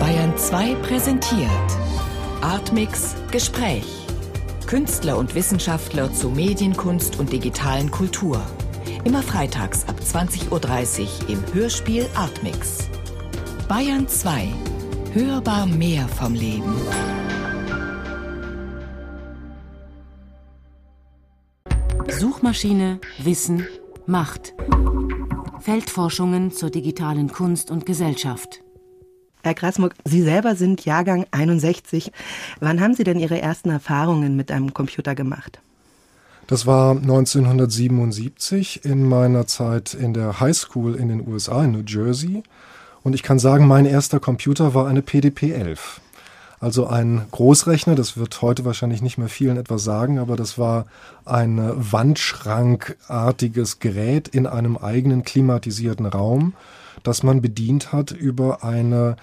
Bayern 2 präsentiert Artmix Gespräch. Künstler und Wissenschaftler zu Medienkunst und digitalen Kultur. Immer freitags ab 20.30 Uhr im Hörspiel Artmix. Bayern 2. Hörbar mehr vom Leben. Suchmaschine, Wissen, Macht. Feldforschungen zur digitalen Kunst und Gesellschaft. Herr Krasmuck, Sie selber sind Jahrgang 61. Wann haben Sie denn Ihre ersten Erfahrungen mit einem Computer gemacht? Das war 1977 in meiner Zeit in der High School in den USA in New Jersey. Und ich kann sagen, mein erster Computer war eine PDP-11. Also ein Großrechner, das wird heute wahrscheinlich nicht mehr vielen etwas sagen, aber das war ein Wandschrankartiges Gerät in einem eigenen klimatisierten Raum, das man bedient hat über eine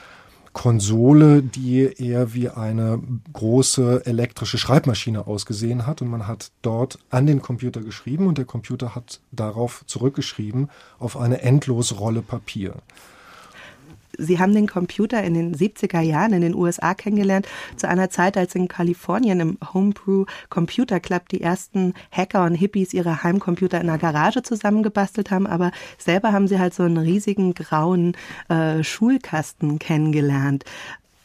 Konsole, die eher wie eine große elektrische Schreibmaschine ausgesehen hat. Und man hat dort an den Computer geschrieben und der Computer hat darauf zurückgeschrieben auf eine endlose Rolle Papier. Sie haben den Computer in den 70er Jahren in den USA kennengelernt, zu einer Zeit, als in Kalifornien im Homebrew Computer Club die ersten Hacker und Hippies ihre Heimcomputer in der Garage zusammengebastelt haben, aber selber haben sie halt so einen riesigen grauen äh, Schulkasten kennengelernt.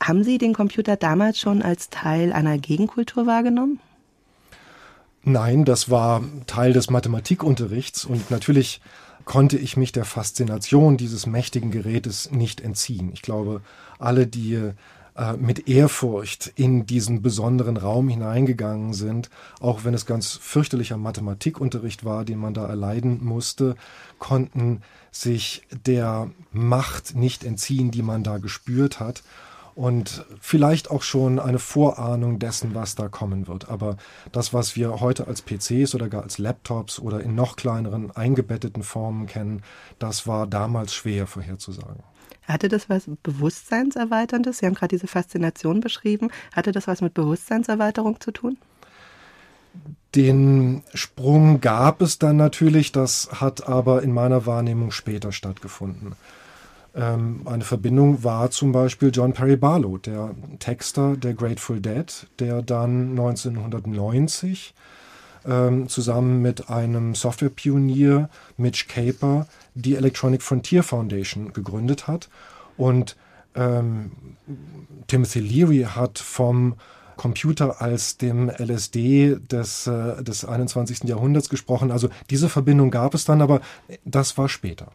Haben Sie den Computer damals schon als Teil einer Gegenkultur wahrgenommen? Nein, das war Teil des Mathematikunterrichts und natürlich konnte ich mich der Faszination dieses mächtigen Gerätes nicht entziehen. Ich glaube, alle, die äh, mit Ehrfurcht in diesen besonderen Raum hineingegangen sind, auch wenn es ganz fürchterlicher Mathematikunterricht war, den man da erleiden musste, konnten sich der Macht nicht entziehen, die man da gespürt hat und vielleicht auch schon eine Vorahnung dessen, was da kommen wird. Aber das, was wir heute als PCs oder gar als Laptops oder in noch kleineren eingebetteten Formen kennen, das war damals schwer vorherzusagen. Hatte das was Bewusstseinserweiterndes? Sie haben gerade diese Faszination beschrieben. Hatte das was mit Bewusstseinserweiterung zu tun? Den Sprung gab es dann natürlich, das hat aber in meiner Wahrnehmung später stattgefunden. Ähm, eine Verbindung war zum Beispiel John Perry Barlow, der Texter der Grateful Dead, der dann 1990 ähm, zusammen mit einem Softwarepionier Mitch Caper die Electronic Frontier Foundation gegründet hat. Und ähm, Timothy Leary hat vom Computer als dem LSD des, äh, des 21. Jahrhunderts gesprochen. Also diese Verbindung gab es dann, aber das war später.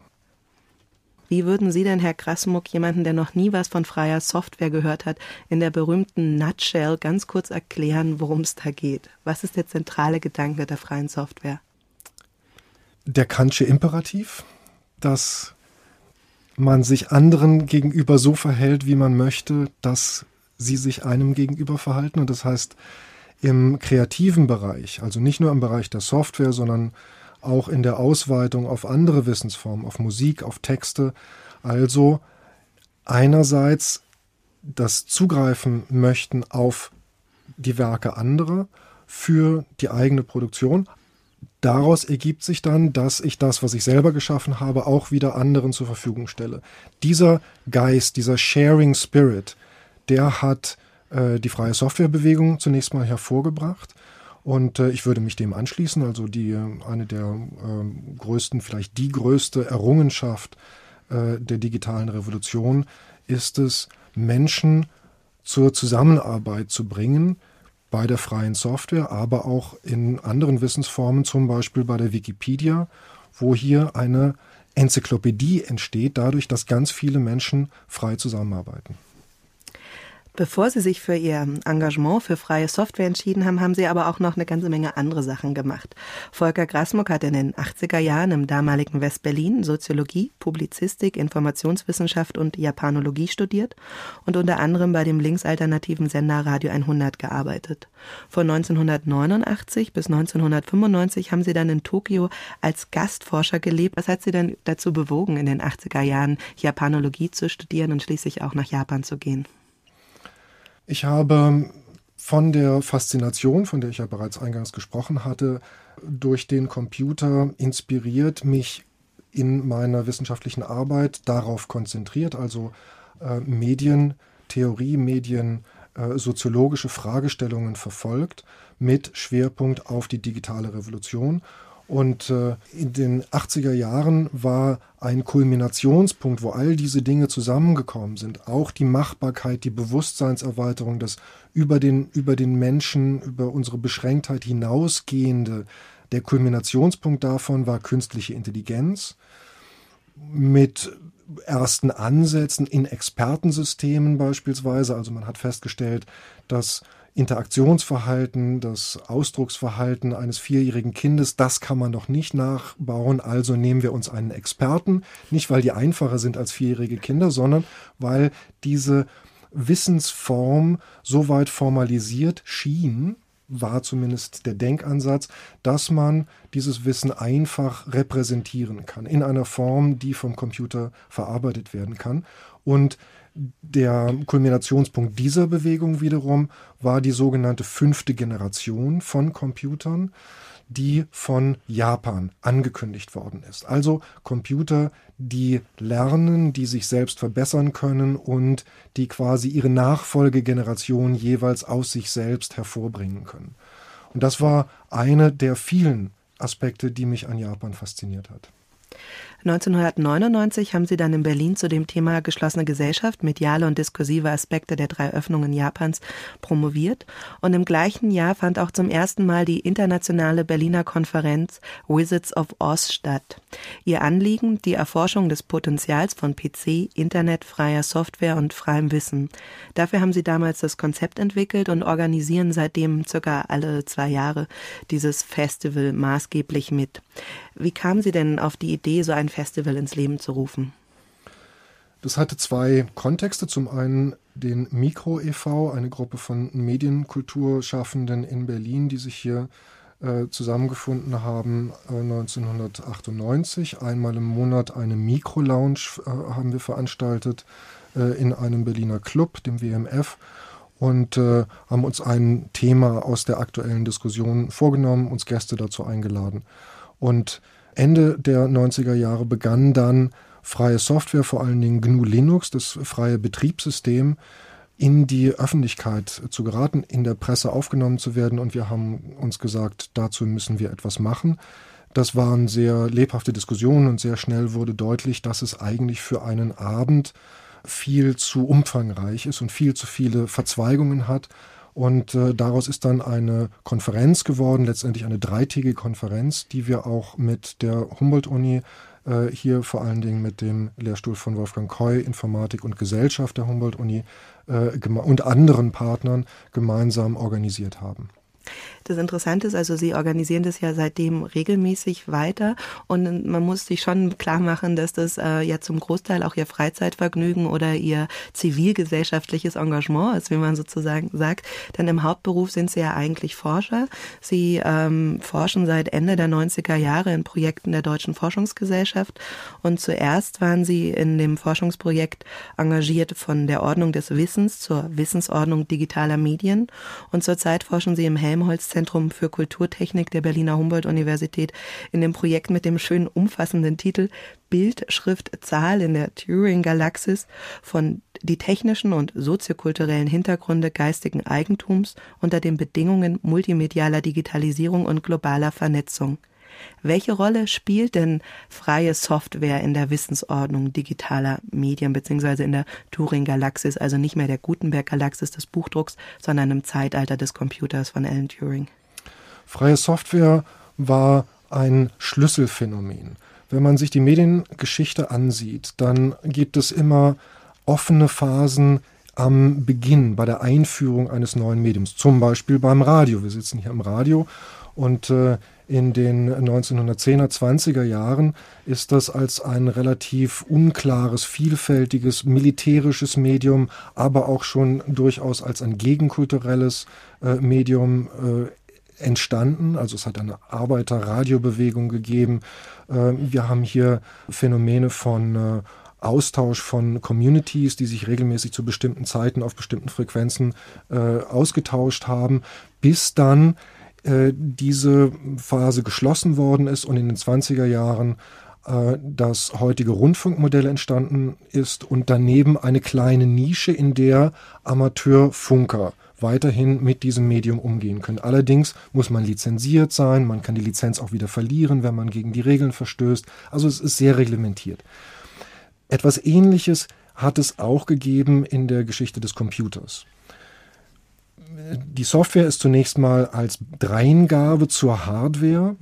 Wie würden Sie denn, Herr Krasmuck, jemanden, der noch nie was von freier Software gehört hat, in der berühmten Nutshell ganz kurz erklären, worum es da geht? Was ist der zentrale Gedanke der freien Software? Der Kantsche Imperativ, dass man sich anderen gegenüber so verhält, wie man möchte, dass sie sich einem gegenüber verhalten. Und das heißt, im kreativen Bereich, also nicht nur im Bereich der Software, sondern auch in der Ausweitung auf andere Wissensformen, auf Musik, auf Texte. Also einerseits das Zugreifen möchten auf die Werke anderer für die eigene Produktion. Daraus ergibt sich dann, dass ich das, was ich selber geschaffen habe, auch wieder anderen zur Verfügung stelle. Dieser Geist, dieser Sharing Spirit, der hat äh, die freie Softwarebewegung zunächst mal hervorgebracht und äh, ich würde mich dem anschließen. Also die eine der äh, größten, vielleicht die größte Errungenschaft äh, der digitalen Revolution ist es, Menschen zur Zusammenarbeit zu bringen bei der freien Software, aber auch in anderen Wissensformen, zum Beispiel bei der Wikipedia, wo hier eine Enzyklopädie entsteht, dadurch, dass ganz viele Menschen frei zusammenarbeiten. Bevor Sie sich für Ihr Engagement für freie Software entschieden haben, haben Sie aber auch noch eine ganze Menge andere Sachen gemacht. Volker Grasmuck hat in den 80er Jahren im damaligen West-Berlin Soziologie, Publizistik, Informationswissenschaft und Japanologie studiert und unter anderem bei dem linksalternativen Sender Radio 100 gearbeitet. Von 1989 bis 1995 haben Sie dann in Tokio als Gastforscher gelebt. Was hat Sie denn dazu bewogen, in den 80er Jahren Japanologie zu studieren und schließlich auch nach Japan zu gehen? Ich habe von der Faszination, von der ich ja bereits eingangs gesprochen hatte, durch den Computer inspiriert, mich in meiner wissenschaftlichen Arbeit darauf konzentriert, also äh, Medientheorie, Mediensoziologische äh, Fragestellungen verfolgt mit Schwerpunkt auf die digitale Revolution. Und äh, in den 80er Jahren war ein Kulminationspunkt, wo all diese Dinge zusammengekommen sind. Auch die Machbarkeit, die Bewusstseinserweiterung, das über den, über den Menschen, über unsere Beschränktheit hinausgehende. Der Kulminationspunkt davon war künstliche Intelligenz mit ersten Ansätzen in Expertensystemen beispielsweise. Also man hat festgestellt, dass Interaktionsverhalten, das Ausdrucksverhalten eines vierjährigen Kindes, das kann man doch nicht nachbauen. Also nehmen wir uns einen Experten, nicht weil die einfacher sind als vierjährige Kinder, sondern weil diese Wissensform so weit formalisiert schien, war zumindest der Denkansatz, dass man dieses Wissen einfach repräsentieren kann in einer Form, die vom Computer verarbeitet werden kann. Und der Kulminationspunkt dieser Bewegung wiederum war die sogenannte fünfte Generation von Computern, die von Japan angekündigt worden ist. Also Computer, die lernen, die sich selbst verbessern können und die quasi ihre Nachfolgegeneration jeweils aus sich selbst hervorbringen können. Und das war eine der vielen Aspekte, die mich an Japan fasziniert hat. 1999 haben Sie dann in Berlin zu dem Thema geschlossene Gesellschaft, mediale und diskursive Aspekte der drei Öffnungen Japans promoviert. Und im gleichen Jahr fand auch zum ersten Mal die internationale Berliner Konferenz Wizards of Oz statt. Ihr Anliegen die Erforschung des Potenzials von PC, Internet, freier Software und freiem Wissen. Dafür haben Sie damals das Konzept entwickelt und organisieren seitdem circa alle zwei Jahre dieses Festival maßgeblich mit. Wie kamen Sie denn auf die Idee, so ein Festival ins Leben zu rufen? Das hatte zwei Kontexte. Zum einen den Mikro e.V., eine Gruppe von Medienkulturschaffenden in Berlin, die sich hier äh, zusammengefunden haben äh, 1998. Einmal im Monat eine Mikro-Lounge äh, haben wir veranstaltet äh, in einem Berliner Club, dem WMF, und äh, haben uns ein Thema aus der aktuellen Diskussion vorgenommen, uns Gäste dazu eingeladen. Und Ende der 90er Jahre begann dann freie Software, vor allen Dingen GNU Linux, das freie Betriebssystem, in die Öffentlichkeit zu geraten, in der Presse aufgenommen zu werden. Und wir haben uns gesagt, dazu müssen wir etwas machen. Das waren sehr lebhafte Diskussionen und sehr schnell wurde deutlich, dass es eigentlich für einen Abend viel zu umfangreich ist und viel zu viele Verzweigungen hat und äh, daraus ist dann eine Konferenz geworden, letztendlich eine dreitägige Konferenz, die wir auch mit der Humboldt-Uni äh, hier vor allen Dingen mit dem Lehrstuhl von Wolfgang Koy, Informatik und Gesellschaft der Humboldt-Uni äh, und anderen Partnern gemeinsam organisiert haben. Das Interessante ist also, Sie organisieren das ja seitdem regelmäßig weiter und man muss sich schon klar machen, dass das äh, ja zum Großteil auch Ihr Freizeitvergnügen oder Ihr zivilgesellschaftliches Engagement ist, wie man sozusagen sagt. Denn im Hauptberuf sind Sie ja eigentlich Forscher. Sie ähm, forschen seit Ende der 90er Jahre in Projekten der Deutschen Forschungsgesellschaft und zuerst waren Sie in dem Forschungsprojekt engagiert von der Ordnung des Wissens zur Wissensordnung digitaler Medien und zurzeit forschen Sie im Helmholtz Zentrum für Kulturtechnik der Berliner Humboldt-Universität in dem Projekt mit dem schönen umfassenden Titel Bild, Schrift, Zahl in der Turing-Galaxis von die technischen und soziokulturellen Hintergründe geistigen Eigentums unter den Bedingungen multimedialer Digitalisierung und globaler Vernetzung. Welche Rolle spielt denn freie Software in der Wissensordnung digitaler Medien beziehungsweise in der Turing-Galaxis, also nicht mehr der Gutenberg-Galaxis des Buchdrucks, sondern im Zeitalter des Computers von Alan Turing? Freie Software war ein Schlüsselphänomen. Wenn man sich die Mediengeschichte ansieht, dann gibt es immer offene Phasen am Beginn bei der Einführung eines neuen Mediums, zum Beispiel beim Radio. Wir sitzen hier im Radio und äh, in den 1910er, 20er Jahren ist das als ein relativ unklares, vielfältiges, militärisches Medium, aber auch schon durchaus als ein gegenkulturelles äh, Medium äh, entstanden. Also es hat eine Arbeiterradiobewegung gegeben. Äh, wir haben hier Phänomene von äh, Austausch von Communities, die sich regelmäßig zu bestimmten Zeiten auf bestimmten Frequenzen äh, ausgetauscht haben, bis dann diese Phase geschlossen worden ist und in den 20er Jahren äh, das heutige Rundfunkmodell entstanden ist und daneben eine kleine Nische, in der Amateurfunker weiterhin mit diesem Medium umgehen können. Allerdings muss man lizenziert sein, man kann die Lizenz auch wieder verlieren, wenn man gegen die Regeln verstößt. Also es ist sehr reglementiert. Etwas Ähnliches hat es auch gegeben in der Geschichte des Computers. Die Software ist zunächst mal als Dreingabe zur Hardware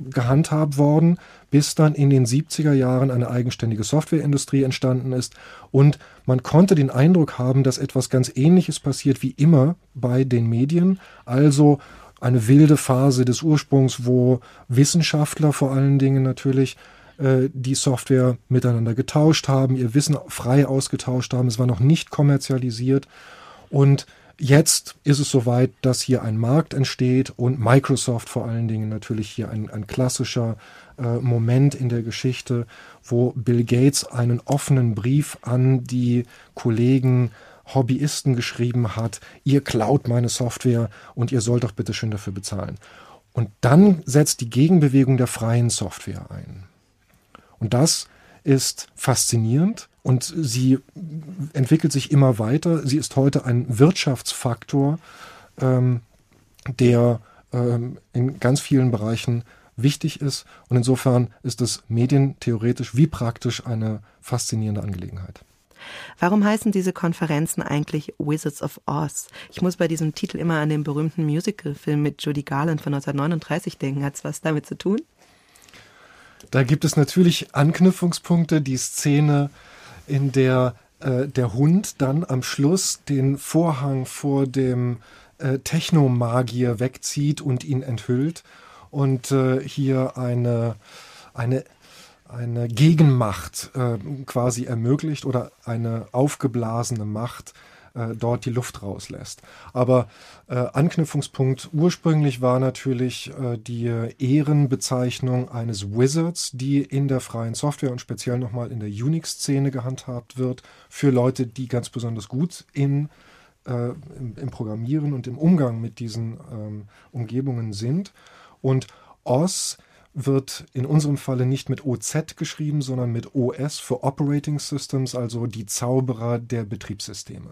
gehandhabt worden, bis dann in den 70er Jahren eine eigenständige Softwareindustrie entstanden ist. Und man konnte den Eindruck haben, dass etwas ganz Ähnliches passiert wie immer bei den Medien, also eine wilde Phase des Ursprungs, wo Wissenschaftler vor allen Dingen natürlich äh, die Software miteinander getauscht haben, ihr Wissen frei ausgetauscht haben, es war noch nicht kommerzialisiert. Und Jetzt ist es soweit, dass hier ein Markt entsteht und Microsoft vor allen Dingen natürlich hier ein, ein klassischer äh, Moment in der Geschichte, wo Bill Gates einen offenen Brief an die Kollegen Hobbyisten geschrieben hat, ihr klaut meine Software und ihr sollt doch bitte schön dafür bezahlen. Und dann setzt die Gegenbewegung der freien Software ein. Und das ist faszinierend und sie entwickelt sich immer weiter. Sie ist heute ein Wirtschaftsfaktor, ähm, der ähm, in ganz vielen Bereichen wichtig ist. Und insofern ist es medientheoretisch wie praktisch eine faszinierende Angelegenheit. Warum heißen diese Konferenzen eigentlich Wizards of Oz? Ich muss bei diesem Titel immer an den berühmten Musicalfilm mit Judy Garland von 1939 denken. Hat es was damit zu tun? Da gibt es natürlich Anknüpfungspunkte. Die Szene in der äh, der Hund dann am Schluss den Vorhang vor dem äh, Technomagier wegzieht und ihn enthüllt und äh, hier eine, eine, eine Gegenmacht äh, quasi ermöglicht oder eine aufgeblasene Macht äh, dort die Luft rauslässt. Aber äh, Anknüpfungspunkt ursprünglich war natürlich äh, die Ehrenbezeichnung eines Wizards, die in der freien Software und speziell nochmal in der Unix-Szene gehandhabt wird, für Leute, die ganz besonders gut in äh, im, im, Programmieren und im Umgang mit diesen ähm, Umgebungen sind. Und OS wird in unserem Falle nicht mit OZ geschrieben, sondern mit OS für Operating Systems, also die Zauberer der Betriebssysteme.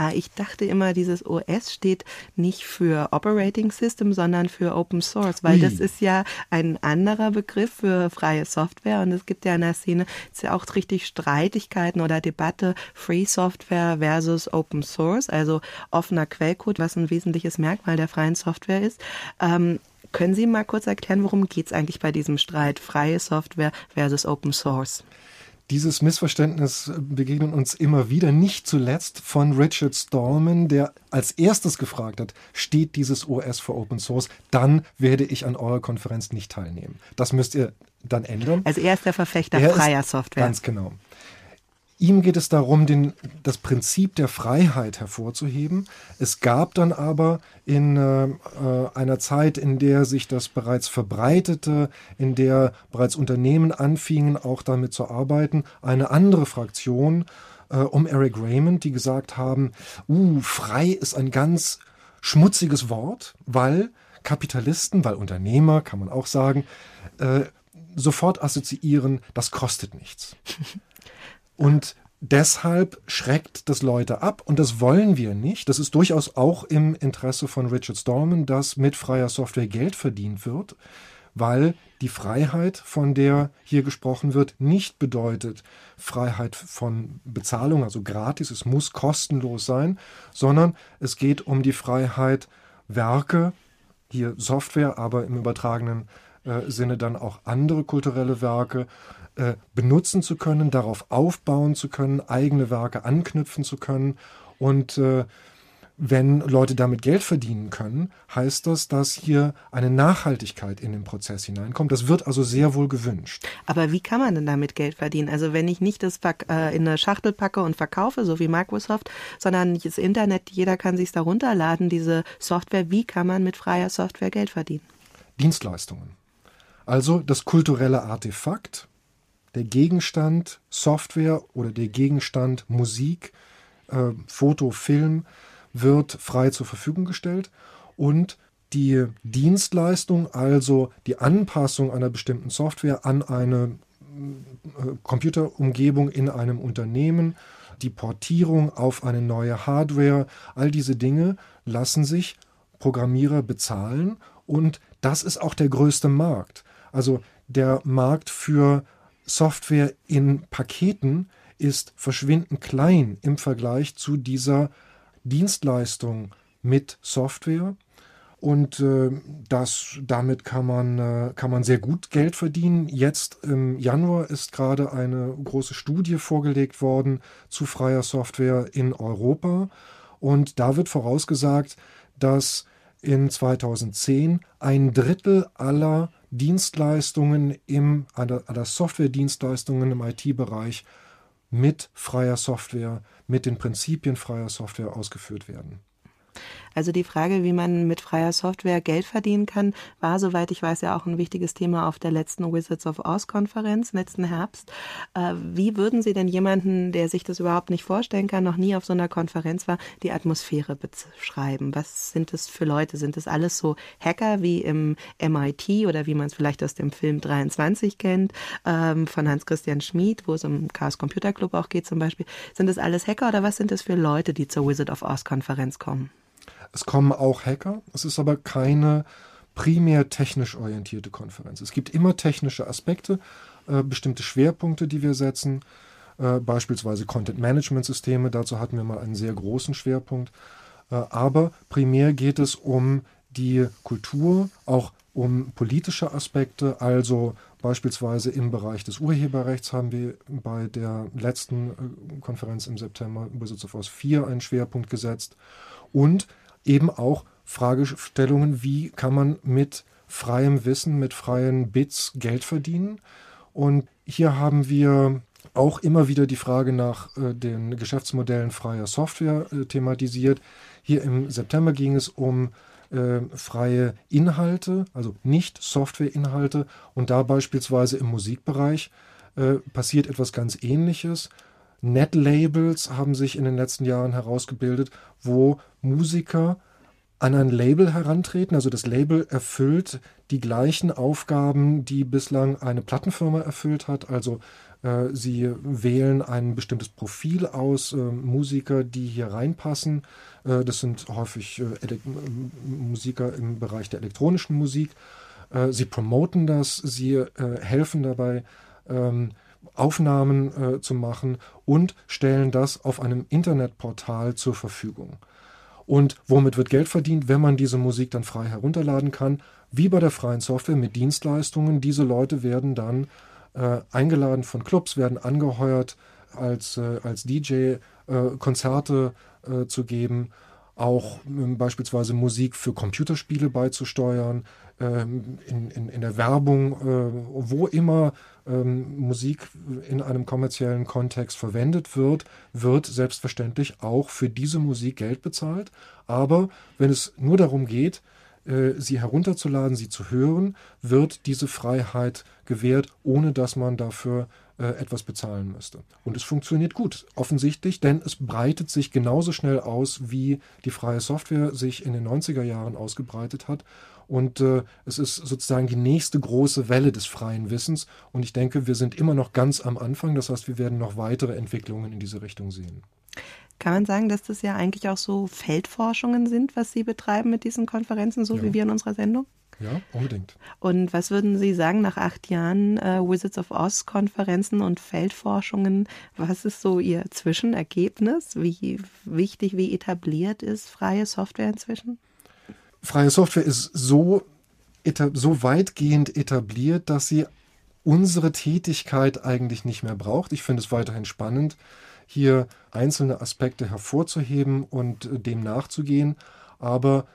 Ah, ich dachte immer, dieses OS steht nicht für Operating System, sondern für Open Source, weil Ui. das ist ja ein anderer Begriff für freie Software und es gibt ja in der Szene ja auch richtig Streitigkeiten oder Debatte Free Software versus Open Source, also offener Quellcode, was ein wesentliches Merkmal der freien Software ist. Ähm, können Sie mal kurz erklären, worum geht es eigentlich bei diesem Streit freie Software versus Open Source? Dieses Missverständnis begegnet uns immer wieder, nicht zuletzt von Richard Stallman, der als erstes gefragt hat, steht dieses OS für Open Source, dann werde ich an eurer Konferenz nicht teilnehmen. Das müsst ihr dann ändern. Also er ist der Verfechter er freier Software. Ganz genau. Ihm geht es darum, den, das Prinzip der Freiheit hervorzuheben. Es gab dann aber in äh, einer Zeit, in der sich das bereits verbreitete, in der bereits Unternehmen anfingen, auch damit zu arbeiten, eine andere Fraktion äh, um Eric Raymond, die gesagt haben, uh, frei ist ein ganz schmutziges Wort, weil Kapitalisten, weil Unternehmer, kann man auch sagen, äh, sofort assoziieren, das kostet nichts. Und deshalb schreckt das Leute ab und das wollen wir nicht. Das ist durchaus auch im Interesse von Richard Stallman, dass mit freier Software Geld verdient wird, weil die Freiheit, von der hier gesprochen wird, nicht bedeutet Freiheit von Bezahlung, also gratis, es muss kostenlos sein, sondern es geht um die Freiheit, Werke, hier Software, aber im übertragenen äh, Sinne dann auch andere kulturelle Werke äh, benutzen zu können, darauf aufbauen zu können, eigene Werke anknüpfen zu können. Und äh, wenn Leute damit Geld verdienen können, heißt das, dass hier eine Nachhaltigkeit in den Prozess hineinkommt. Das wird also sehr wohl gewünscht. Aber wie kann man denn damit Geld verdienen? Also wenn ich nicht das äh, in eine Schachtel packe und verkaufe, so wie Microsoft, sondern das Internet, jeder kann sich da runterladen, diese Software, wie kann man mit freier Software Geld verdienen? Dienstleistungen. Also das kulturelle Artefakt, der Gegenstand Software oder der Gegenstand Musik, äh, Foto, Film wird frei zur Verfügung gestellt und die Dienstleistung, also die Anpassung einer bestimmten Software an eine Computerumgebung in einem Unternehmen, die Portierung auf eine neue Hardware, all diese Dinge lassen sich Programmierer bezahlen und das ist auch der größte Markt. Also der Markt für Software in Paketen ist verschwindend klein im Vergleich zu dieser Dienstleistung mit Software. Und äh, das, damit kann man, äh, kann man sehr gut Geld verdienen. Jetzt im Januar ist gerade eine große Studie vorgelegt worden zu freier Software in Europa. Und da wird vorausgesagt, dass in 2010 ein Drittel aller Dienstleistungen im, aller, Software-Dienstleistungen im IT-Bereich mit freier Software, mit den Prinzipien freier Software ausgeführt werden. Also die Frage, wie man mit freier Software Geld verdienen kann, war, soweit ich weiß, ja auch ein wichtiges Thema auf der letzten Wizards of Oz Konferenz letzten Herbst. Äh, wie würden Sie denn jemanden, der sich das überhaupt nicht vorstellen kann, noch nie auf so einer Konferenz war, die Atmosphäre beschreiben? Was sind das für Leute? Sind das alles so Hacker wie im MIT oder wie man es vielleicht aus dem Film 23 kennt, ähm, von Hans-Christian Schmid, wo es um Chaos Computer Club auch geht zum Beispiel? Sind das alles Hacker oder was sind das für Leute, die zur Wizard of Oz Konferenz kommen? Es kommen auch Hacker. Es ist aber keine primär technisch orientierte Konferenz. Es gibt immer technische Aspekte, äh, bestimmte Schwerpunkte, die wir setzen, äh, beispielsweise Content-Management-Systeme. Dazu hatten wir mal einen sehr großen Schwerpunkt. Äh, aber primär geht es um die Kultur, auch um politische Aspekte, also beispielsweise im Bereich des Urheberrechts haben wir bei der letzten äh, Konferenz im September Wizards of Oz 4 einen Schwerpunkt gesetzt und eben auch Fragestellungen, wie kann man mit freiem Wissen, mit freien Bits Geld verdienen. Und hier haben wir auch immer wieder die Frage nach äh, den Geschäftsmodellen freier Software äh, thematisiert. Hier im September ging es um äh, freie Inhalte, also nicht Softwareinhalte. Und da beispielsweise im Musikbereich äh, passiert etwas ganz Ähnliches. Net-Labels haben sich in den letzten Jahren herausgebildet, wo Musiker an ein Label herantreten. Also das Label erfüllt die gleichen Aufgaben, die bislang eine Plattenfirma erfüllt hat. Also äh, sie wählen ein bestimmtes Profil aus, äh, Musiker, die hier reinpassen. Äh, das sind häufig äh, Musiker im Bereich der elektronischen Musik. Äh, sie promoten das, sie äh, helfen dabei. Ähm, Aufnahmen äh, zu machen und stellen das auf einem Internetportal zur Verfügung. Und womit wird Geld verdient, wenn man diese Musik dann frei herunterladen kann? Wie bei der freien Software mit Dienstleistungen. Diese Leute werden dann äh, eingeladen von Clubs, werden angeheuert, als, äh, als DJ äh, Konzerte äh, zu geben, auch ähm, beispielsweise Musik für Computerspiele beizusteuern, ähm, in, in, in der Werbung, äh, wo immer ähm, Musik in einem kommerziellen Kontext verwendet wird, wird selbstverständlich auch für diese Musik Geld bezahlt. Aber wenn es nur darum geht, äh, sie herunterzuladen, sie zu hören, wird diese Freiheit gewährt, ohne dass man dafür äh, etwas bezahlen müsste. Und es funktioniert gut, offensichtlich, denn es breitet sich genauso schnell aus, wie die freie Software sich in den 90er Jahren ausgebreitet hat. Und äh, es ist sozusagen die nächste große Welle des freien Wissens. Und ich denke, wir sind immer noch ganz am Anfang. Das heißt, wir werden noch weitere Entwicklungen in diese Richtung sehen. Kann man sagen, dass das ja eigentlich auch so Feldforschungen sind, was Sie betreiben mit diesen Konferenzen, so ja. wie wir in unserer Sendung? Ja, unbedingt. Und was würden Sie sagen nach acht Jahren äh, Wizards of Oz Konferenzen und Feldforschungen? Was ist so Ihr Zwischenergebnis? Wie wichtig, wie etabliert ist freie Software inzwischen? freie Software ist so, so weitgehend etabliert, dass sie unsere Tätigkeit eigentlich nicht mehr braucht. Ich finde es weiterhin spannend, hier einzelne Aspekte hervorzuheben und äh, dem nachzugehen. Aber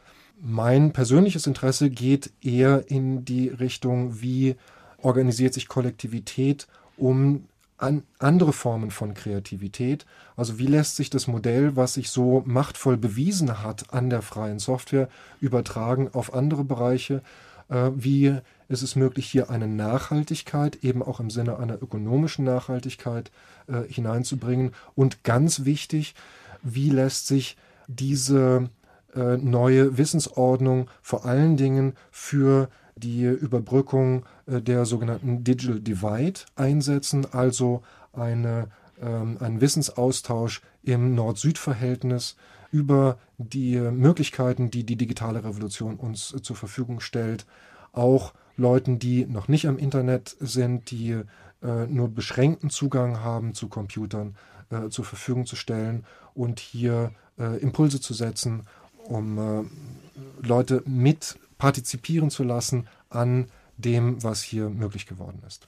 mein persönliches Interesse geht eher in die Richtung, wie organisiert sich Kollektivität, um an andere Formen von Kreativität. Also wie lässt sich das Modell, was sich so machtvoll bewiesen hat an der freien Software, übertragen auf andere Bereiche? Äh, wie ist es möglich, hier eine Nachhaltigkeit, eben auch im Sinne einer ökonomischen Nachhaltigkeit, äh, hineinzubringen? Und ganz wichtig, wie lässt sich diese äh, neue Wissensordnung vor allen Dingen für die Überbrückung äh, der sogenannten Digital Divide einsetzen, also eine, ähm, einen Wissensaustausch im Nord-Süd-Verhältnis über die Möglichkeiten, die die digitale Revolution uns zur Verfügung stellt, auch Leuten, die noch nicht am Internet sind, die äh, nur beschränkten Zugang haben zu Computern, äh, zur Verfügung zu stellen und hier äh, Impulse zu setzen, um äh, Leute mit partizipieren zu lassen an dem, was hier möglich geworden ist.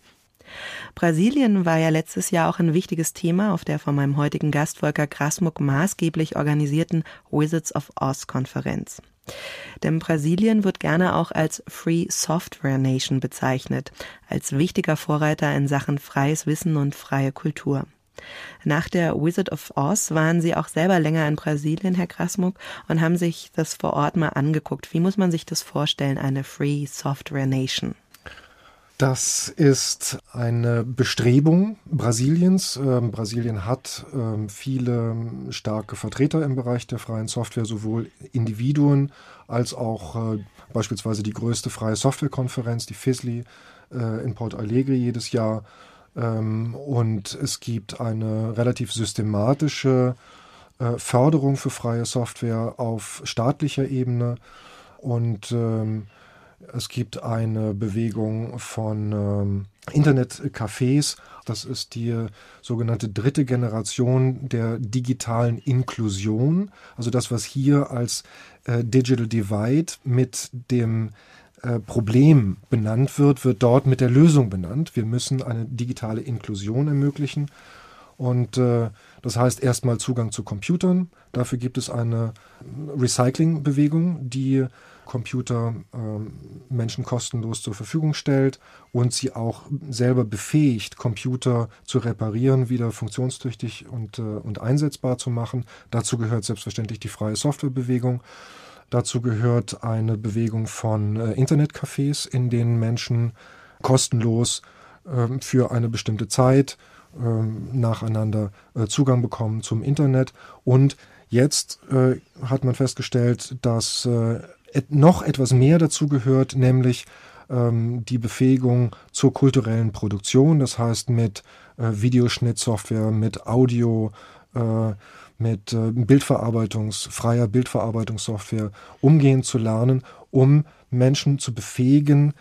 Brasilien war ja letztes Jahr auch ein wichtiges Thema auf der von meinem heutigen Gast Volker Grasmuck maßgeblich organisierten Wizards of Oz Konferenz. Denn Brasilien wird gerne auch als Free Software Nation bezeichnet, als wichtiger Vorreiter in Sachen freies Wissen und freie Kultur. Nach der Wizard of Oz waren Sie auch selber länger in Brasilien, Herr Grasmuck, und haben sich das vor Ort mal angeguckt. Wie muss man sich das vorstellen, eine Free Software Nation? Das ist eine Bestrebung Brasiliens. Ähm, Brasilien hat ähm, viele starke Vertreter im Bereich der freien Software, sowohl Individuen als auch äh, beispielsweise die größte freie Softwarekonferenz, die FISLI, äh, in Port Alegre jedes Jahr. Ähm, und es gibt eine relativ systematische äh, Förderung für freie Software auf staatlicher Ebene. Und ähm, es gibt eine Bewegung von ähm, Internetcafés. Das ist die sogenannte dritte Generation der digitalen Inklusion. Also das, was hier als äh, Digital Divide mit dem äh, Problem benannt wird, wird dort mit der Lösung benannt. Wir müssen eine digitale Inklusion ermöglichen. Und äh, das heißt erstmal Zugang zu Computern. Dafür gibt es eine Recycling-Bewegung, die Computer äh, Menschen kostenlos zur Verfügung stellt und sie auch selber befähigt, Computer zu reparieren, wieder funktionstüchtig und, äh, und einsetzbar zu machen. Dazu gehört selbstverständlich die freie Softwarebewegung. Dazu gehört eine Bewegung von äh, Internetcafés, in denen Menschen kostenlos äh, für eine bestimmte Zeit äh, nacheinander äh, Zugang bekommen zum Internet. Und jetzt äh, hat man festgestellt, dass noch etwas mehr dazu gehört, nämlich ähm, die Befähigung zur kulturellen Produktion, das heißt mit Videoschnittsoftware, mit Audio, äh, mit äh, freier Bildverarbeitungssoftware umgehen zu lernen, um Menschen zu befähigen,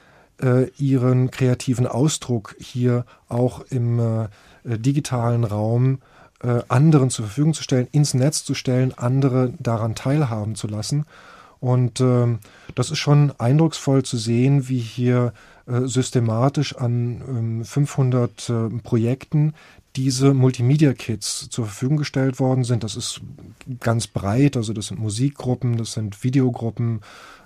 äh, ihren kreativen Ausdruck hier auch im äh, digitalen Raum äh, anderen zur Verfügung zu stellen, ins Netz zu stellen, andere daran teilhaben zu lassen. Und äh, das ist schon eindrucksvoll zu sehen, wie hier systematisch an äh, 500 Projekten diese Multimedia-Kits zur Verfügung gestellt worden sind. Das ist ganz breit, also das sind Musikgruppen, das sind Videogruppen,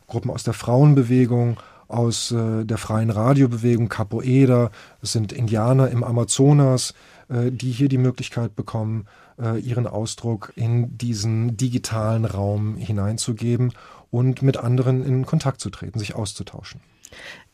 Gruppen aus der Frauenbewegung, aus äh, der freien Radiobewegung, Capoeira, es sind Indianer im Amazonas, äh, die hier die Möglichkeit bekommen, äh, ihren Ausdruck in diesen digitalen Raum hineinzugeben und mit anderen in Kontakt zu treten, sich auszutauschen.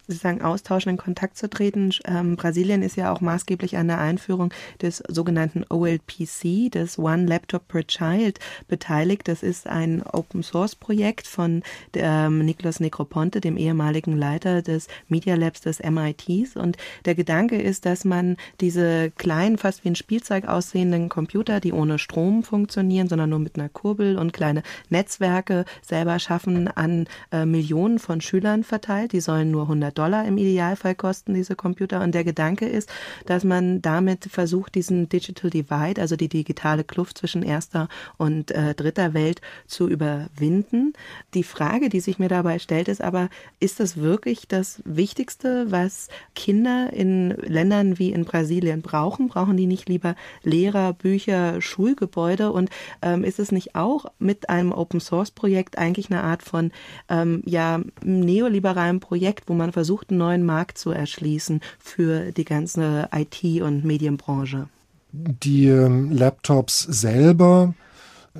Sie sagen, austauschen, in Kontakt zu treten. Ähm, Brasilien ist ja auch maßgeblich an der Einführung des sogenannten OLPC, des One Laptop per Child, beteiligt. Das ist ein Open-Source-Projekt von ähm, Niklas Necroponte, dem ehemaligen Leiter des Media Labs des MITs. Und der Gedanke ist, dass man diese kleinen, fast wie ein Spielzeug aussehenden Computer, die ohne Strom funktionieren, sondern nur mit einer Kurbel und kleine Netzwerke selber schaffen, an äh, Millionen von Schülern verteilt. Die sollen nur 100 Dollar im Idealfall kosten diese Computer. Und der Gedanke ist, dass man damit versucht, diesen Digital Divide, also die digitale Kluft zwischen erster und äh, dritter Welt zu überwinden. Die Frage, die sich mir dabei stellt, ist aber, ist das wirklich das Wichtigste, was Kinder in Ländern wie in Brasilien brauchen? Brauchen die nicht lieber Lehrer, Bücher, Schulgebäude? Und ähm, ist es nicht auch mit einem Open Source Projekt eigentlich eine Art von ähm, ja, neoliberalen Projekt, wo man versucht, versucht, einen neuen Markt zu erschließen für die ganze IT- und Medienbranche. Die ähm, Laptops selber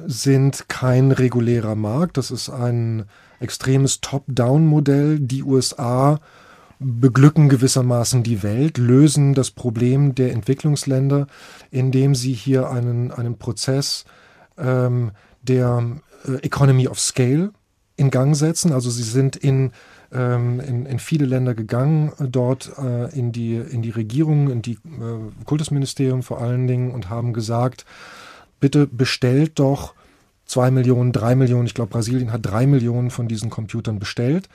sind kein regulärer Markt. Das ist ein extremes Top-Down-Modell. Die USA beglücken gewissermaßen die Welt, lösen das Problem der Entwicklungsländer, indem sie hier einen, einen Prozess ähm, der äh, Economy of Scale in Gang setzen. Also sie sind in ähm, in, in, viele Länder gegangen, dort äh, in, die, in die Regierung, in die äh, Kultusministerium vor allen Dingen und haben gesagt, bitte bestellt doch zwei Millionen, drei Millionen, ich glaube Brasilien hat drei Millionen von diesen Computern bestellt.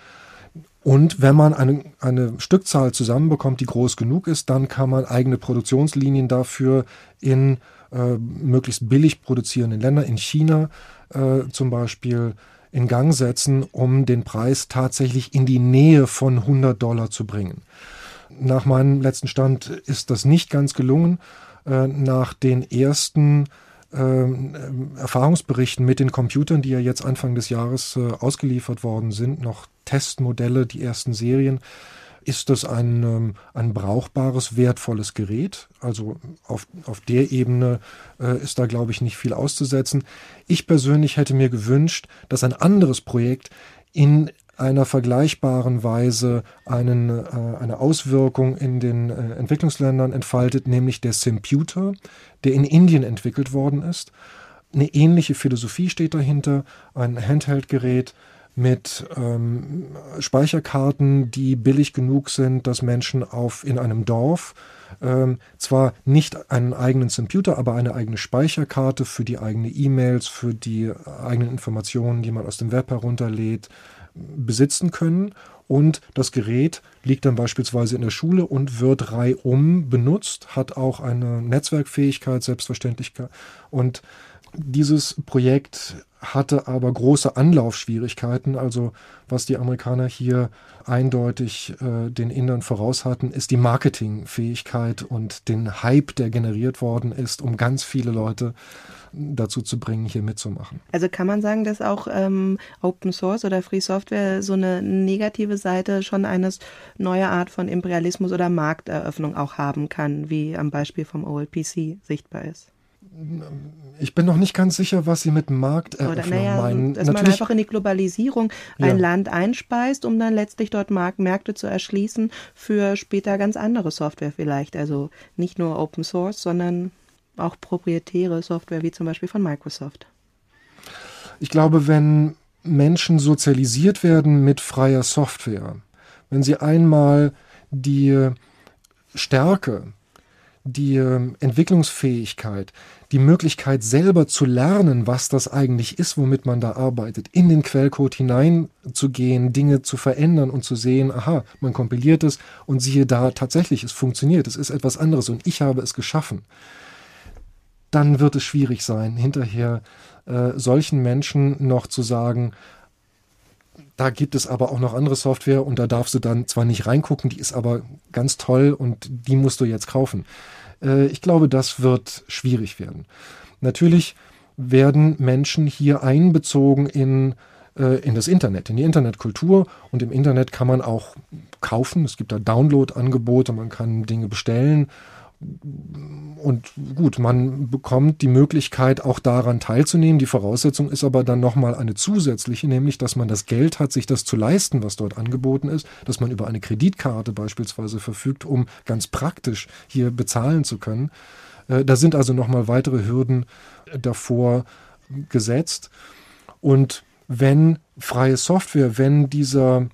Und wenn man eine, eine Stückzahl zusammenbekommt, die groß genug ist, dann kann man eigene Produktionslinien dafür in äh, möglichst billig produzierenden Ländern, in China äh, zum Beispiel, in Gang setzen, um den Preis tatsächlich in die Nähe von 100 Dollar zu bringen. Nach meinem letzten Stand ist das nicht ganz gelungen. Äh, nach den ersten ähm, Erfahrungsberichten mit den Computern, die ja jetzt Anfang des Jahres äh, ausgeliefert worden sind, noch Testmodelle, die ersten Serien, ist das ein, ähm, ein brauchbares, wertvolles Gerät. Also auf, auf der Ebene äh, ist da, glaube ich, nicht viel auszusetzen. Ich persönlich hätte mir gewünscht, dass ein anderes Projekt in einer vergleichbaren Weise einen, äh, eine Auswirkung in den äh, Entwicklungsländern entfaltet, nämlich der Simputer, der in Indien entwickelt worden ist. Eine ähnliche Philosophie steht dahinter, ein Handheld-Gerät mit ähm, Speicherkarten, die billig genug sind, dass Menschen auf in einem Dorf ähm, zwar nicht einen eigenen Computer, aber eine eigene Speicherkarte für die eigenen E-Mails, für die eigenen Informationen, die man aus dem Web herunterlädt, besitzen können. Und das Gerät liegt dann beispielsweise in der Schule und wird reihum benutzt, hat auch eine Netzwerkfähigkeit, selbstverständlich. Und dieses Projekt hatte aber große Anlaufschwierigkeiten. Also was die Amerikaner hier eindeutig äh, den Indern voraus hatten, ist die Marketingfähigkeit und den Hype, der generiert worden ist, um ganz viele Leute dazu zu bringen, hier mitzumachen. Also kann man sagen, dass auch ähm, Open Source oder Free Software so eine negative Seite schon eines neuer Art von Imperialismus oder Markteröffnung auch haben kann, wie am Beispiel vom OLPC sichtbar ist? Ich bin noch nicht ganz sicher, was Sie mit Markteröffnung Oder, naja, meinen. Dass Natürlich, man einfach in die Globalisierung ein ja. Land einspeist, um dann letztlich dort Mark Märkte zu erschließen für später ganz andere Software vielleicht. Also nicht nur Open Source, sondern auch proprietäre Software wie zum Beispiel von Microsoft. Ich glaube, wenn Menschen sozialisiert werden mit freier Software, wenn sie einmal die Stärke, die Entwicklungsfähigkeit, die Möglichkeit selber zu lernen, was das eigentlich ist, womit man da arbeitet, in den Quellcode hineinzugehen, Dinge zu verändern und zu sehen, aha, man kompiliert es und siehe da, tatsächlich, es funktioniert, es ist etwas anderes und ich habe es geschaffen. Dann wird es schwierig sein, hinterher äh, solchen Menschen noch zu sagen, da gibt es aber auch noch andere Software und da darfst du dann zwar nicht reingucken, die ist aber ganz toll und die musst du jetzt kaufen. Äh, ich glaube, das wird schwierig werden. Natürlich werden Menschen hier einbezogen in, äh, in das Internet, in die Internetkultur. Und im Internet kann man auch kaufen. Es gibt da Download-Angebote, man kann Dinge bestellen und gut, man bekommt die Möglichkeit, auch daran teilzunehmen. Die Voraussetzung ist aber dann nochmal eine zusätzliche, nämlich, dass man das Geld hat, sich das zu leisten, was dort angeboten ist, dass man über eine Kreditkarte beispielsweise verfügt, um ganz praktisch hier bezahlen zu können. Äh, da sind also nochmal weitere Hürden davor gesetzt. Und wenn freie Software, wenn dieser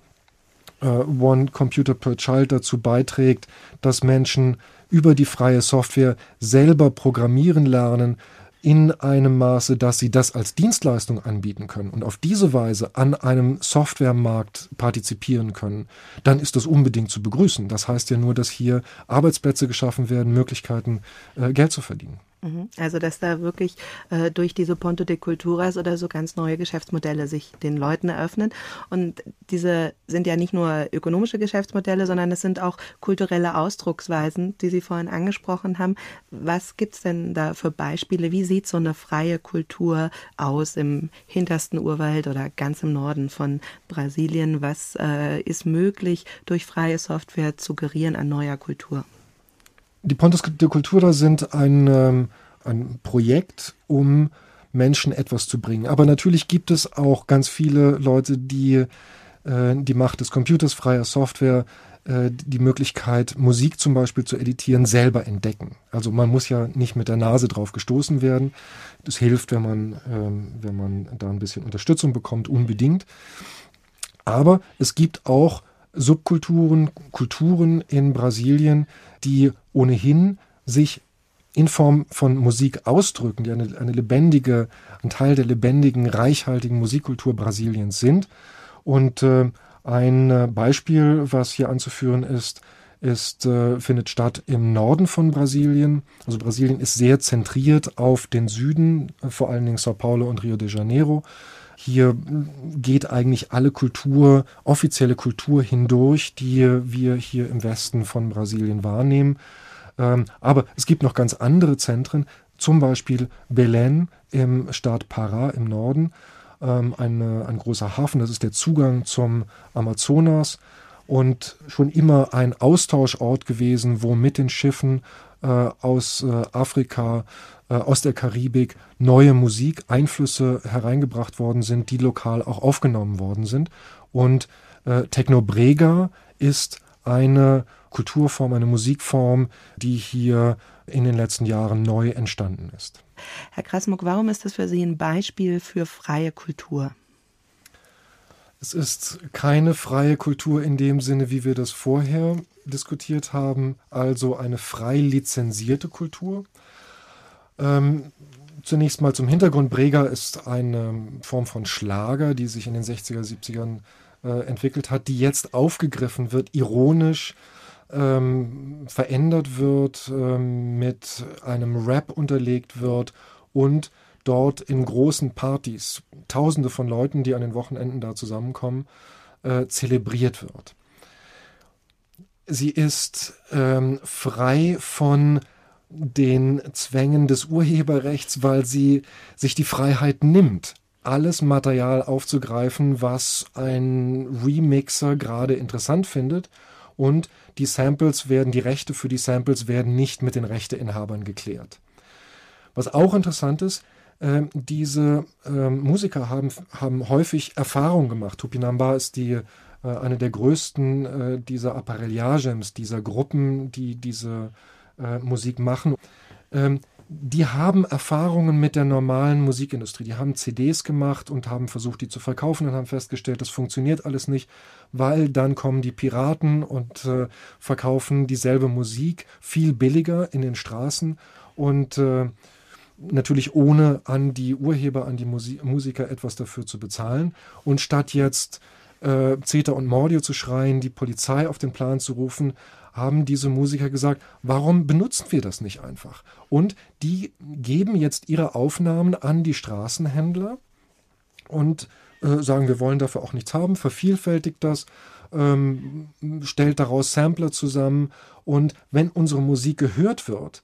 äh, One Computer per Child dazu beiträgt, dass Menschen über die freie Software selber programmieren lernen in einem Maße, dass sie das als Dienstleistung anbieten können und auf diese Weise an einem Softwaremarkt partizipieren können, dann ist das unbedingt zu begrüßen. Das heißt ja nur, dass hier Arbeitsplätze geschaffen werden, Möglichkeiten, äh, Geld zu verdienen. Mhm. Also dass da wirklich äh, durch diese Ponto de Culturas oder so ganz neue Geschäftsmodelle sich den Leuten eröffnen. Und diese sind ja nicht nur ökonomische Geschäftsmodelle, sondern es sind auch kulturelle Ausdrucksweisen, die Sie vorhin angesprochen haben. Was gibt's denn da für Beispiele? Wie sieht so eine freie Kultur aus im hintersten Urwald oder ganz im Norden von Brasilien? Was äh, ist möglich durch freie Software zu gerieren an neuer Kultur? Die Pontos de Cultura sind ein, ähm, ein Projekt, um Menschen etwas zu bringen. Aber natürlich gibt es auch ganz viele Leute, die äh, die Macht des Computers, freier Software, äh, die Möglichkeit, Musik zum Beispiel zu editieren, selber entdecken. Also man muss ja nicht mit der Nase drauf gestoßen werden. Das hilft, wenn man, ähm, wenn man da ein bisschen Unterstützung bekommt, unbedingt. Aber es gibt auch Subkulturen, Kulturen in Brasilien, die ohnehin sich in Form von Musik ausdrücken, die eine, eine lebendige, ein Teil der lebendigen, reichhaltigen Musikkultur Brasiliens sind. Und äh, ein äh, Beispiel, was hier anzuführen ist, ist, äh, findet statt im Norden von Brasilien. Also Brasilien ist sehr zentriert auf den Süden, vor allen Dingen Sao Paulo und Rio de Janeiro. Hier geht eigentlich alle Kultur, offizielle Kultur hindurch, die wir hier im Westen von Brasilien wahrnehmen. Ähm, aber es gibt noch ganz andere Zentren, zum Beispiel Belém im Staat Pará im Norden, ähm, eine, ein großer Hafen, das ist der Zugang zum Amazonas und schon immer ein Austauschort gewesen, wo mit den Schiffen äh, aus äh, Afrika, aus der Karibik neue Musik, Einflüsse hereingebracht worden sind, die lokal auch aufgenommen worden sind. Und äh, Technobrega ist eine Kulturform, eine Musikform, die hier in den letzten Jahren neu entstanden ist. Herr Krasmuck, warum ist das für Sie ein Beispiel für freie Kultur? Es ist keine freie Kultur in dem Sinne, wie wir das vorher diskutiert haben, also eine frei lizenzierte Kultur. Ähm, zunächst mal zum Hintergrund. Brega ist eine Form von Schlager, die sich in den 60er, 70ern äh, entwickelt hat, die jetzt aufgegriffen wird, ironisch ähm, verändert wird, ähm, mit einem Rap unterlegt wird und dort in großen Partys, Tausende von Leuten, die an den Wochenenden da zusammenkommen, äh, zelebriert wird. Sie ist ähm, frei von den Zwängen des Urheberrechts, weil sie sich die Freiheit nimmt, alles Material aufzugreifen, was ein Remixer gerade interessant findet. Und die Samples werden, die Rechte für die Samples werden nicht mit den Rechteinhabern geklärt. Was auch interessant ist, äh, diese äh, Musiker haben, haben häufig Erfahrung gemacht. Tupinamba ist die, äh, eine der größten äh, dieser Apparellagems, dieser Gruppen, die diese äh, Musik machen. Ähm, die haben Erfahrungen mit der normalen Musikindustrie. Die haben CDs gemacht und haben versucht, die zu verkaufen und haben festgestellt, das funktioniert alles nicht, weil dann kommen die Piraten und äh, verkaufen dieselbe Musik viel billiger in den Straßen und äh, natürlich ohne an die Urheber, an die Musi Musiker etwas dafür zu bezahlen. Und statt jetzt äh, Zeta und Mordio zu schreien, die Polizei auf den Plan zu rufen, haben diese Musiker gesagt, warum benutzen wir das nicht einfach? Und die geben jetzt ihre Aufnahmen an die Straßenhändler und äh, sagen, wir wollen dafür auch nichts haben, vervielfältigt das, ähm, stellt daraus Sampler zusammen und wenn unsere Musik gehört wird,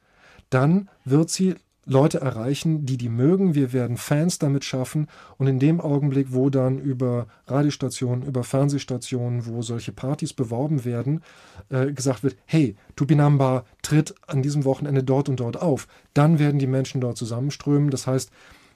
dann wird sie Leute erreichen, die die mögen. Wir werden Fans damit schaffen. Und in dem Augenblick, wo dann über Radiostationen, über Fernsehstationen, wo solche Partys beworben werden, äh, gesagt wird, hey, Tupinamba tritt an diesem Wochenende dort und dort auf, dann werden die Menschen dort zusammenströmen. Das heißt,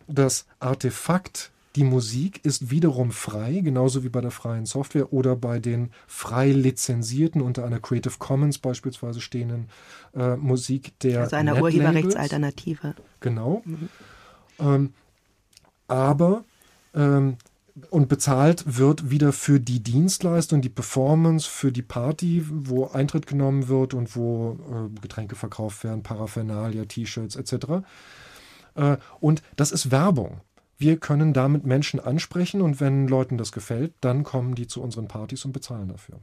das Artefakt die Musik ist wiederum frei, genauso wie bei der freien Software oder bei den frei lizenzierten, unter einer Creative Commons beispielsweise stehenden äh, Musik der. Also einer Urheberrechtsalternative. Genau. Mhm. Ähm, aber ähm, und bezahlt wird wieder für die Dienstleistung, die Performance, für die Party, wo Eintritt genommen wird und wo äh, Getränke verkauft werden, Paraphernalia, T-Shirts etc. Äh, und das ist Werbung wir können damit Menschen ansprechen und wenn Leuten das gefällt, dann kommen die zu unseren Partys und bezahlen dafür.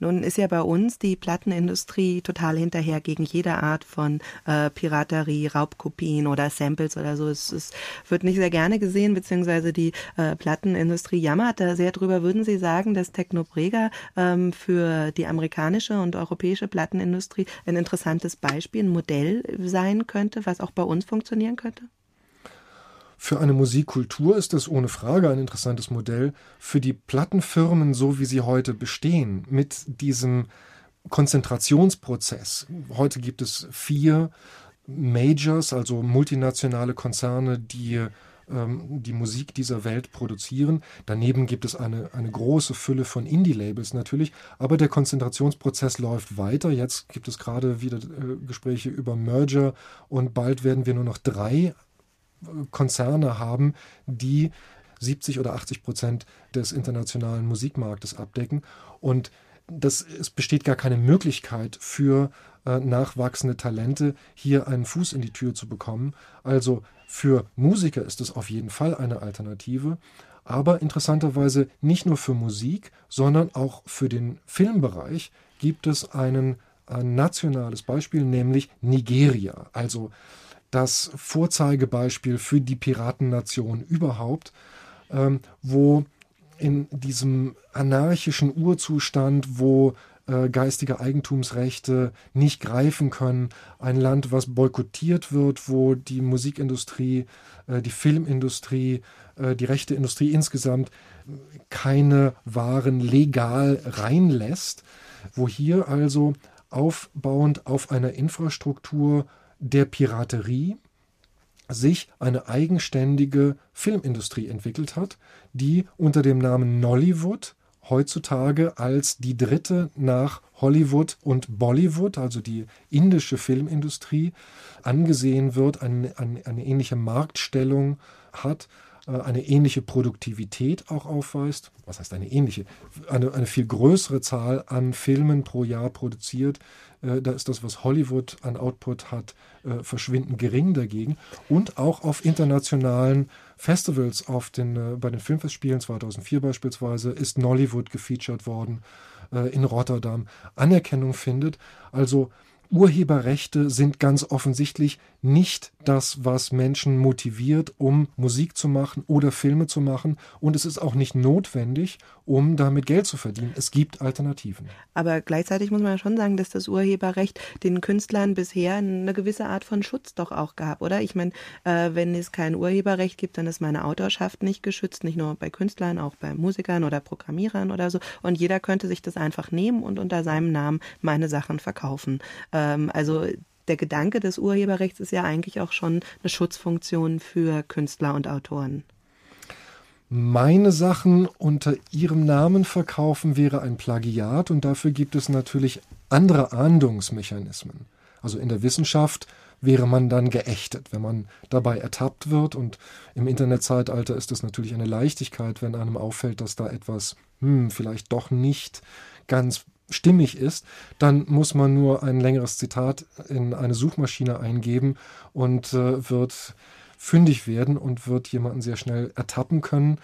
Nun ist ja bei uns die Plattenindustrie total hinterher gegen jede Art von äh, Piraterie, Raubkopien oder Samples oder so. Es, es, wird nicht sehr gerne gesehen, beziehungsweise die äh, Plattenindustrie jammert da sehr drüber. Würden Sie sagen, dass Technobrega ähm, für die amerikanische und europäische Plattenindustrie ein interessantes Beispiel, ein Modell sein könnte, was auch bei uns funktionieren könnte? Für eine Musikkultur ist das ohne Frage ein interessantes Modell. Für die Plattenfirmen, so wie sie heute bestehen, mit diesem Konzentrationsprozess. Heute gibt es vier Majors, also multinationale Konzerne, die ähm, die Musik dieser Welt produzieren. Daneben gibt es eine, eine große Fülle von Indie-Labels natürlich, aber der Konzentrationsprozess läuft weiter. Jetzt gibt es gerade wieder äh, Gespräche über Merger und bald werden wir nur noch drei Konzerne haben, die 70 oder 80 Prozent des internationalen Musikmarktes abdecken. Und das, es besteht gar keine Möglichkeit für äh, nachwachsende Talente, hier einen Fuß in die Tür zu bekommen. Also für Musiker ist es auf jeden Fall eine Alternative, aber interessanterweise nicht nur für Musik, sondern auch für den Filmbereich gibt es einen, ein nationales Beispiel, nämlich Nigeria. Also das Vorzeigebeispiel für die Piratennation überhaupt, ähm, wo in diesem anarchischen Urzustand, wo äh, geistige Eigentumsrechte nicht greifen können, ein Land, was boykottiert wird, wo die Musikindustrie, äh, die Filmindustrie, äh, die Rechteindustrie insgesamt keine Waren legal reinlässt, wo hier also aufbauend auf einer Infrastruktur der Piraterie sich eine eigenständige Filmindustrie entwickelt hat, die unter dem Namen Nollywood heutzutage als die dritte nach Hollywood und Bollywood, also die indische Filmindustrie, angesehen wird, eine, eine, eine ähnliche Marktstellung hat eine ähnliche Produktivität auch aufweist. Was heißt eine ähnliche? Eine, eine viel größere Zahl an Filmen pro Jahr produziert. Äh, da ist das, was Hollywood an Output hat, äh, verschwindend gering dagegen. Und auch auf internationalen Festivals, auf den, bei den Filmfestspielen 2004 beispielsweise, ist Nollywood gefeatured worden in Rotterdam, Anerkennung findet. Also Urheberrechte sind ganz offensichtlich nicht das, was Menschen motiviert, um Musik zu machen oder Filme zu machen. Und es ist auch nicht notwendig, um damit Geld zu verdienen. Es gibt Alternativen. Aber gleichzeitig muss man ja schon sagen, dass das Urheberrecht den Künstlern bisher eine gewisse Art von Schutz doch auch gab, oder? Ich meine, äh, wenn es kein Urheberrecht gibt, dann ist meine Autorschaft nicht geschützt, nicht nur bei Künstlern, auch bei Musikern oder Programmierern oder so. Und jeder könnte sich das einfach nehmen und unter seinem Namen meine Sachen verkaufen. Äh, ähm, also der Gedanke des Urheberrechts ist ja eigentlich auch schon eine Schutzfunktion für Künstler und Autoren. Meine Sachen unter ihrem Namen verkaufen wäre ein Plagiat und dafür gibt es natürlich andere Ahndungsmechanismen. Also in der Wissenschaft wäre man dann geächtet, wenn man dabei ertappt wird. Und im Internetzeitalter ist es natürlich eine Leichtigkeit, wenn einem auffällt, dass da etwas hm, vielleicht doch nicht ganz stimmig ist, dann muss man nur ein längeres Zitat in eine Suchmaschine eingeben und äh, wird fündig werden und wird jemanden sehr schnell ertappen können.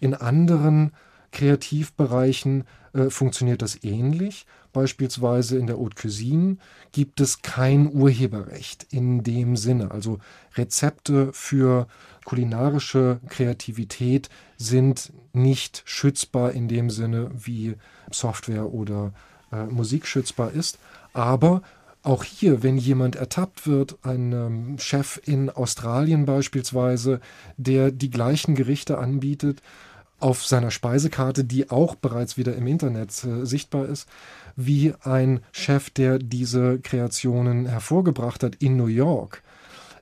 In anderen Kreativbereichen äh, funktioniert das ähnlich. Beispielsweise in der Haute Cuisine gibt es kein Urheberrecht in dem Sinne. Also Rezepte für kulinarische Kreativität sind nicht schützbar in dem Sinne wie Software oder äh, Musik schützbar ist. Aber auch hier, wenn jemand ertappt wird, ein ähm, Chef in Australien beispielsweise, der die gleichen Gerichte anbietet, auf seiner Speisekarte, die auch bereits wieder im Internet äh, sichtbar ist, wie ein Chef, der diese Kreationen hervorgebracht hat in New York,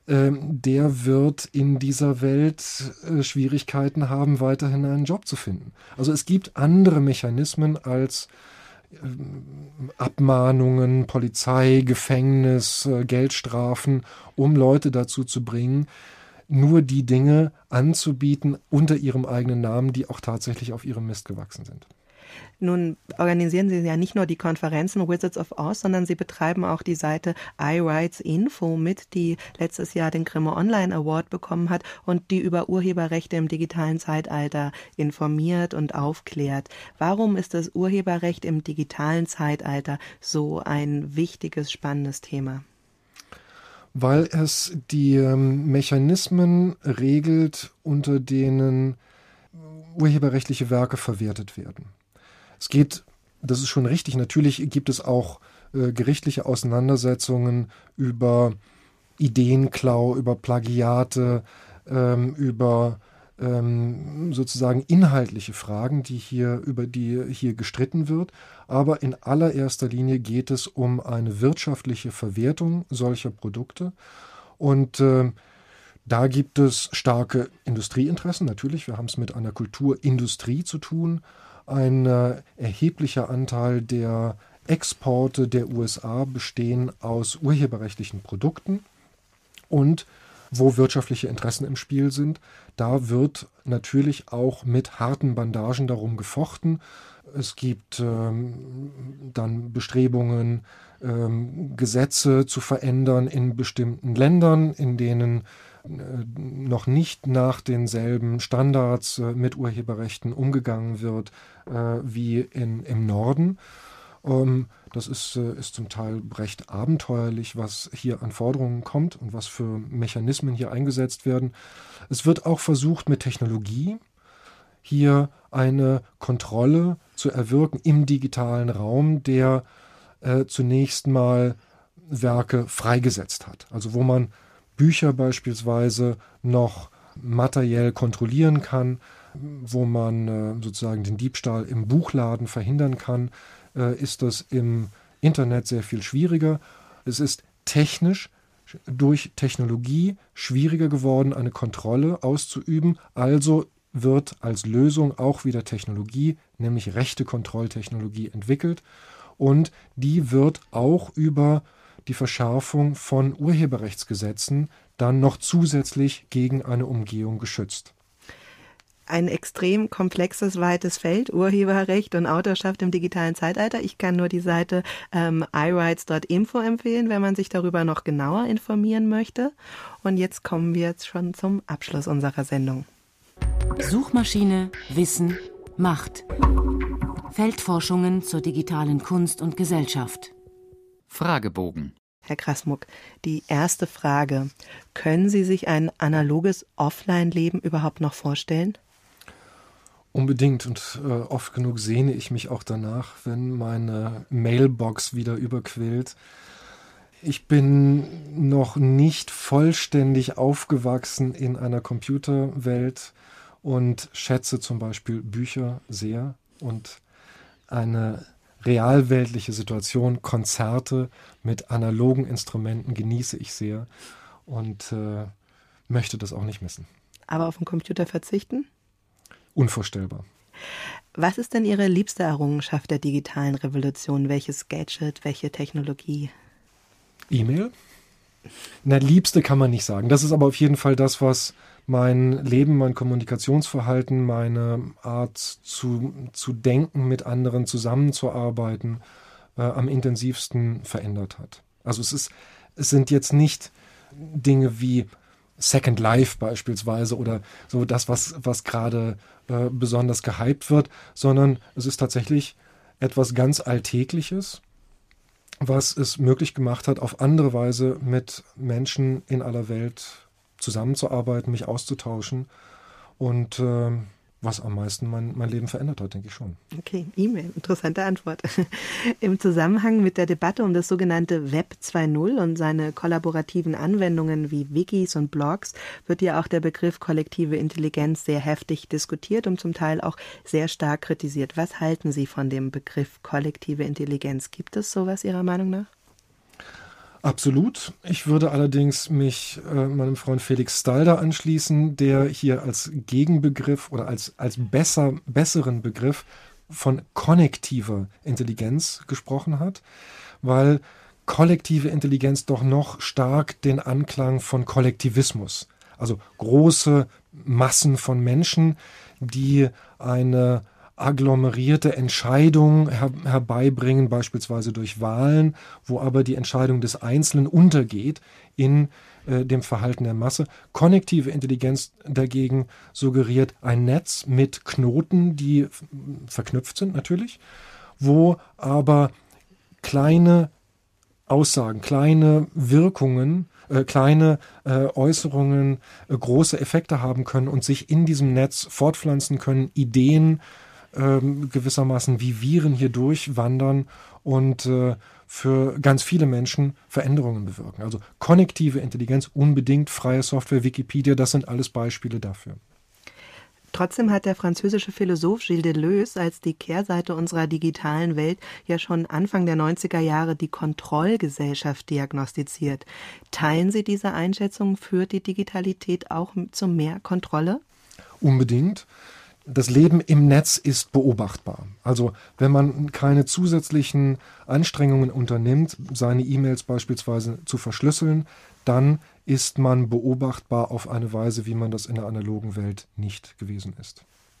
ähm, der wird in dieser Welt äh, Schwierigkeiten haben, weiterhin einen Job zu finden. Also es gibt andere Mechanismen als Abmahnungen, Polizei, Gefängnis, äh, Geldstrafen, um Leute dazu zu bringen, nur die Dinge anzubieten unter ihrem eigenen Namen, die auch tatsächlich auf ihrem Mist gewachsen sind. Nun organisieren Sie ja nicht nur die Konferenzen Wizards of Oz, sondern Sie betreiben auch die Seite iRights Info mit, die letztes Jahr den Grimme Online Award bekommen hat und die über Urheberrechte im digitalen Zeitalter informiert und aufklärt. Warum ist das Urheberrecht im digitalen Zeitalter so ein wichtiges, spannendes Thema? Weil es die ähm, Mechanismen regelt, unter denen urheberrechtliche Werke verwertet werden. Es geht, das ist schon richtig, natürlich gibt es auch äh, gerichtliche Auseinandersetzungen über Ideenklau, über Plagiate, ähm, über ähm, sozusagen inhaltliche Fragen, die hier, über die hier gestritten wird. Aber in allererster Linie geht es um eine wirtschaftliche Verwertung solcher Produkte. Und äh, da gibt es starke Industrieinteressen. Natürlich, wir haben es mit einer Kulturindustrie zu tun ein äh, erheblicher Anteil der Exporte der USA bestehen aus urheberrechtlichen Produkten und wo wirtschaftliche Interessen im Spiel sind. Da wird natürlich auch mit harten Bandagen darum gefochten. Es gibt ähm, dann Bestrebungen, ähm, Gesetze zu verändern in bestimmten Ländern, in denen noch nicht nach denselben Standards äh, mit Urheberrechten umgegangen wird äh, wie in, im Norden. Ähm, das ist, äh, ist zum Teil recht abenteuerlich, was hier an Forderungen kommt und was für Mechanismen hier eingesetzt werden. Es wird auch versucht, mit Technologie hier eine Kontrolle zu erwirken im digitalen Raum, der äh, zunächst mal Werke freigesetzt hat. Also wo man Bücher beispielsweise noch materiell kontrollieren kann, wo man äh, sozusagen den Diebstahl im Buchladen verhindern kann, äh, ist das im Internet sehr viel schwieriger. Es ist technisch durch Technologie schwieriger geworden, eine Kontrolle auszuüben. Also wird als Lösung auch wieder Technologie, nämlich rechte Kontrolltechnologie entwickelt. Und die wird auch über die Verschärfung von Urheberrechtsgesetzen dann noch zusätzlich gegen eine Umgehung geschützt ein extrem komplexes, weites Feld, Urheberrecht und Autorschaft im digitalen Zeitalter. Ich kann nur die Seite ähm, iRights.info empfehlen, wenn man sich darüber noch genauer informieren möchte. Und jetzt kommen wir jetzt schon zum Abschluss unserer Sendung. Suchmaschine, Wissen, Macht. Feldforschungen zur digitalen Kunst und Gesellschaft. Fragebogen. Herr Krasmuck, die erste Frage. Können Sie sich ein analoges Offline-Leben überhaupt noch vorstellen? Unbedingt und äh, oft genug sehne ich mich auch danach, wenn meine Mailbox wieder überquillt. Ich bin noch nicht vollständig aufgewachsen in einer Computerwelt und schätze zum Beispiel Bücher sehr und eine realweltliche Situation, Konzerte mit analogen Instrumenten genieße ich sehr und äh, möchte das auch nicht missen. Aber auf den Computer verzichten? unvorstellbar. Was ist denn Ihre liebste Errungenschaft der digitalen Revolution? Welches Gadget, welche Technologie? E-Mail? Na, liebste kann man nicht sagen. Das ist aber auf jeden Fall das, was mein Leben, mein Kommunikationsverhalten, meine Art zu, zu denken, mit anderen zusammenzuarbeiten, äh, am intensivsten verändert hat. Also es ist, es sind jetzt nicht Dinge wie Second Life beispielsweise oder so das, was, was gerade äh, besonders gehypt wird, sondern es ist tatsächlich etwas ganz Alltägliches, was es möglich gemacht hat, auf andere Weise mit Menschen in aller Welt zusammenzuarbeiten, mich auszutauschen und äh, was am meisten mein, mein Leben verändert hat, denke ich schon. Okay, E-Mail, interessante Antwort. Im Zusammenhang mit der Debatte um das sogenannte Web 2.0 und seine kollaborativen Anwendungen wie Wikis und Blogs wird ja auch der Begriff kollektive Intelligenz sehr heftig diskutiert und zum Teil auch sehr stark kritisiert. Was halten Sie von dem Begriff kollektive Intelligenz? Gibt es sowas Ihrer Meinung nach? Absolut. Ich würde allerdings mich äh, meinem Freund Felix Stalder anschließen, der hier als Gegenbegriff oder als, als besser, besseren Begriff von konnektiver Intelligenz gesprochen hat, weil kollektive Intelligenz doch noch stark den Anklang von Kollektivismus, also große Massen von Menschen, die eine agglomerierte Entscheidung her herbeibringen, beispielsweise durch Wahlen, wo aber die Entscheidung des Einzelnen untergeht in äh, dem Verhalten der Masse. Konnektive Intelligenz dagegen suggeriert ein Netz mit Knoten, die verknüpft sind natürlich, wo aber kleine Aussagen, kleine Wirkungen, äh, kleine äh, Äußerungen äh, große Effekte haben können und sich in diesem Netz fortpflanzen können, Ideen ähm, gewissermaßen wie Viren hier durchwandern und äh, für ganz viele Menschen Veränderungen bewirken. Also konnektive Intelligenz, unbedingt freie Software, Wikipedia, das sind alles Beispiele dafür. Trotzdem hat der französische Philosoph Gilles Deleuze als die Kehrseite unserer digitalen Welt ja schon Anfang der 90er Jahre die Kontrollgesellschaft diagnostiziert. Teilen Sie diese Einschätzung? Führt die Digitalität auch zu mehr Kontrolle? Unbedingt. Das Leben im Netz ist beobachtbar. Also wenn man keine zusätzlichen Anstrengungen unternimmt, seine E-Mails beispielsweise zu verschlüsseln, dann ist man beobachtbar auf eine Weise, wie man das in der analogen Welt nicht gewesen ist.